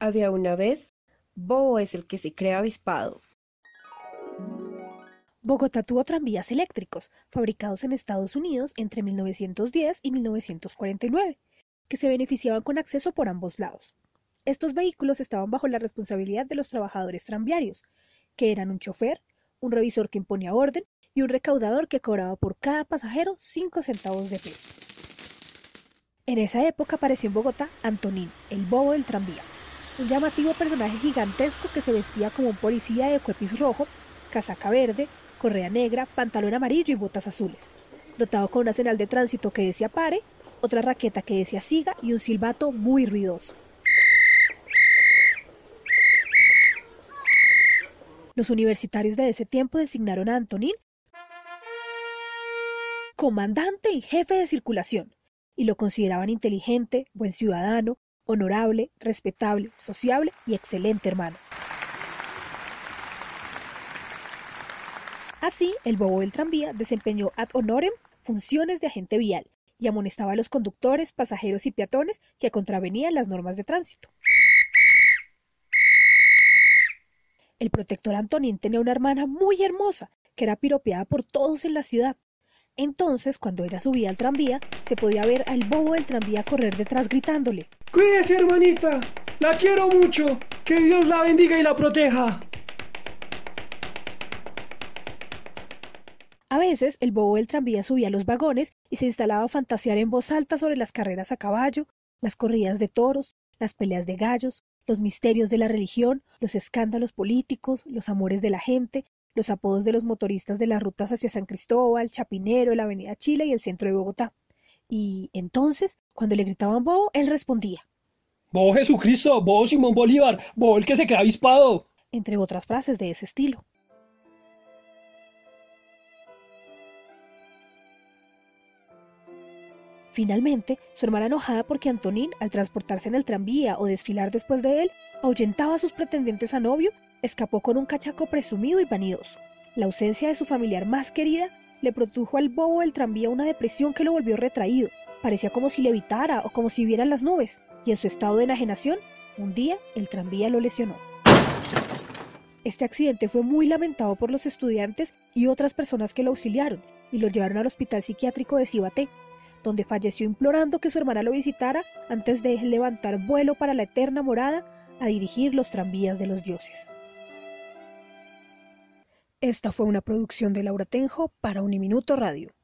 Había una vez, Bobo es el que se cree avispado. Bogotá tuvo tranvías eléctricos, fabricados en Estados Unidos entre 1910 y 1949, que se beneficiaban con acceso por ambos lados. Estos vehículos estaban bajo la responsabilidad de los trabajadores tranviarios, que eran un chofer, un revisor que imponía orden y un recaudador que cobraba por cada pasajero cinco centavos de peso. En esa época apareció en Bogotá Antonín, el bobo del tranvía, un llamativo personaje gigantesco que se vestía como un policía de cuepis rojo, casaca verde, correa negra, pantalón amarillo y botas azules, dotado con una señal de tránsito que decía pare, otra raqueta que decía siga y un silbato muy ruidoso. Los universitarios de ese tiempo designaron a Antonín comandante y jefe de circulación, y lo consideraban inteligente, buen ciudadano, honorable, respetable, sociable y excelente hermano. Así, el bobo del tranvía desempeñó ad honorem funciones de agente vial y amonestaba a los conductores, pasajeros y peatones que contravenían las normas de tránsito. El protector Antonín tenía una hermana muy hermosa, que era piropeada por todos en la ciudad. Entonces, cuando ella subía al tranvía, se podía ver al bobo del tranvía correr detrás gritándole Cuídese, hermanita. La quiero mucho. Que Dios la bendiga y la proteja. A veces el bobo del tranvía subía a los vagones y se instalaba a fantasear en voz alta sobre las carreras a caballo, las corridas de toros, las peleas de gallos, los misterios de la religión, los escándalos políticos, los amores de la gente, los apodos de los motoristas de las rutas hacia San Cristóbal, Chapinero, la Avenida Chile y el centro de Bogotá. Y entonces, cuando le gritaban Bobo, él respondía. Bobo Jesucristo, Bobo Simón Bolívar, Bobo el que se queda avispado. Entre otras frases de ese estilo. Finalmente, su hermana enojada porque Antonín, al transportarse en el tranvía o desfilar después de él, ahuyentaba a sus pretendientes a novio, escapó con un cachaco presumido y vanidoso. La ausencia de su familiar más querida le produjo al bobo del tranvía una depresión que lo volvió retraído. Parecía como si levitara o como si vieran las nubes, y en su estado de enajenación, un día el tranvía lo lesionó. Este accidente fue muy lamentado por los estudiantes y otras personas que lo auxiliaron y lo llevaron al hospital psiquiátrico de Cibaté, donde falleció implorando que su hermana lo visitara antes de levantar vuelo para la eterna morada a dirigir los tranvías de los dioses. Esta fue una producción de Laura Tenjo para Uniminuto Radio.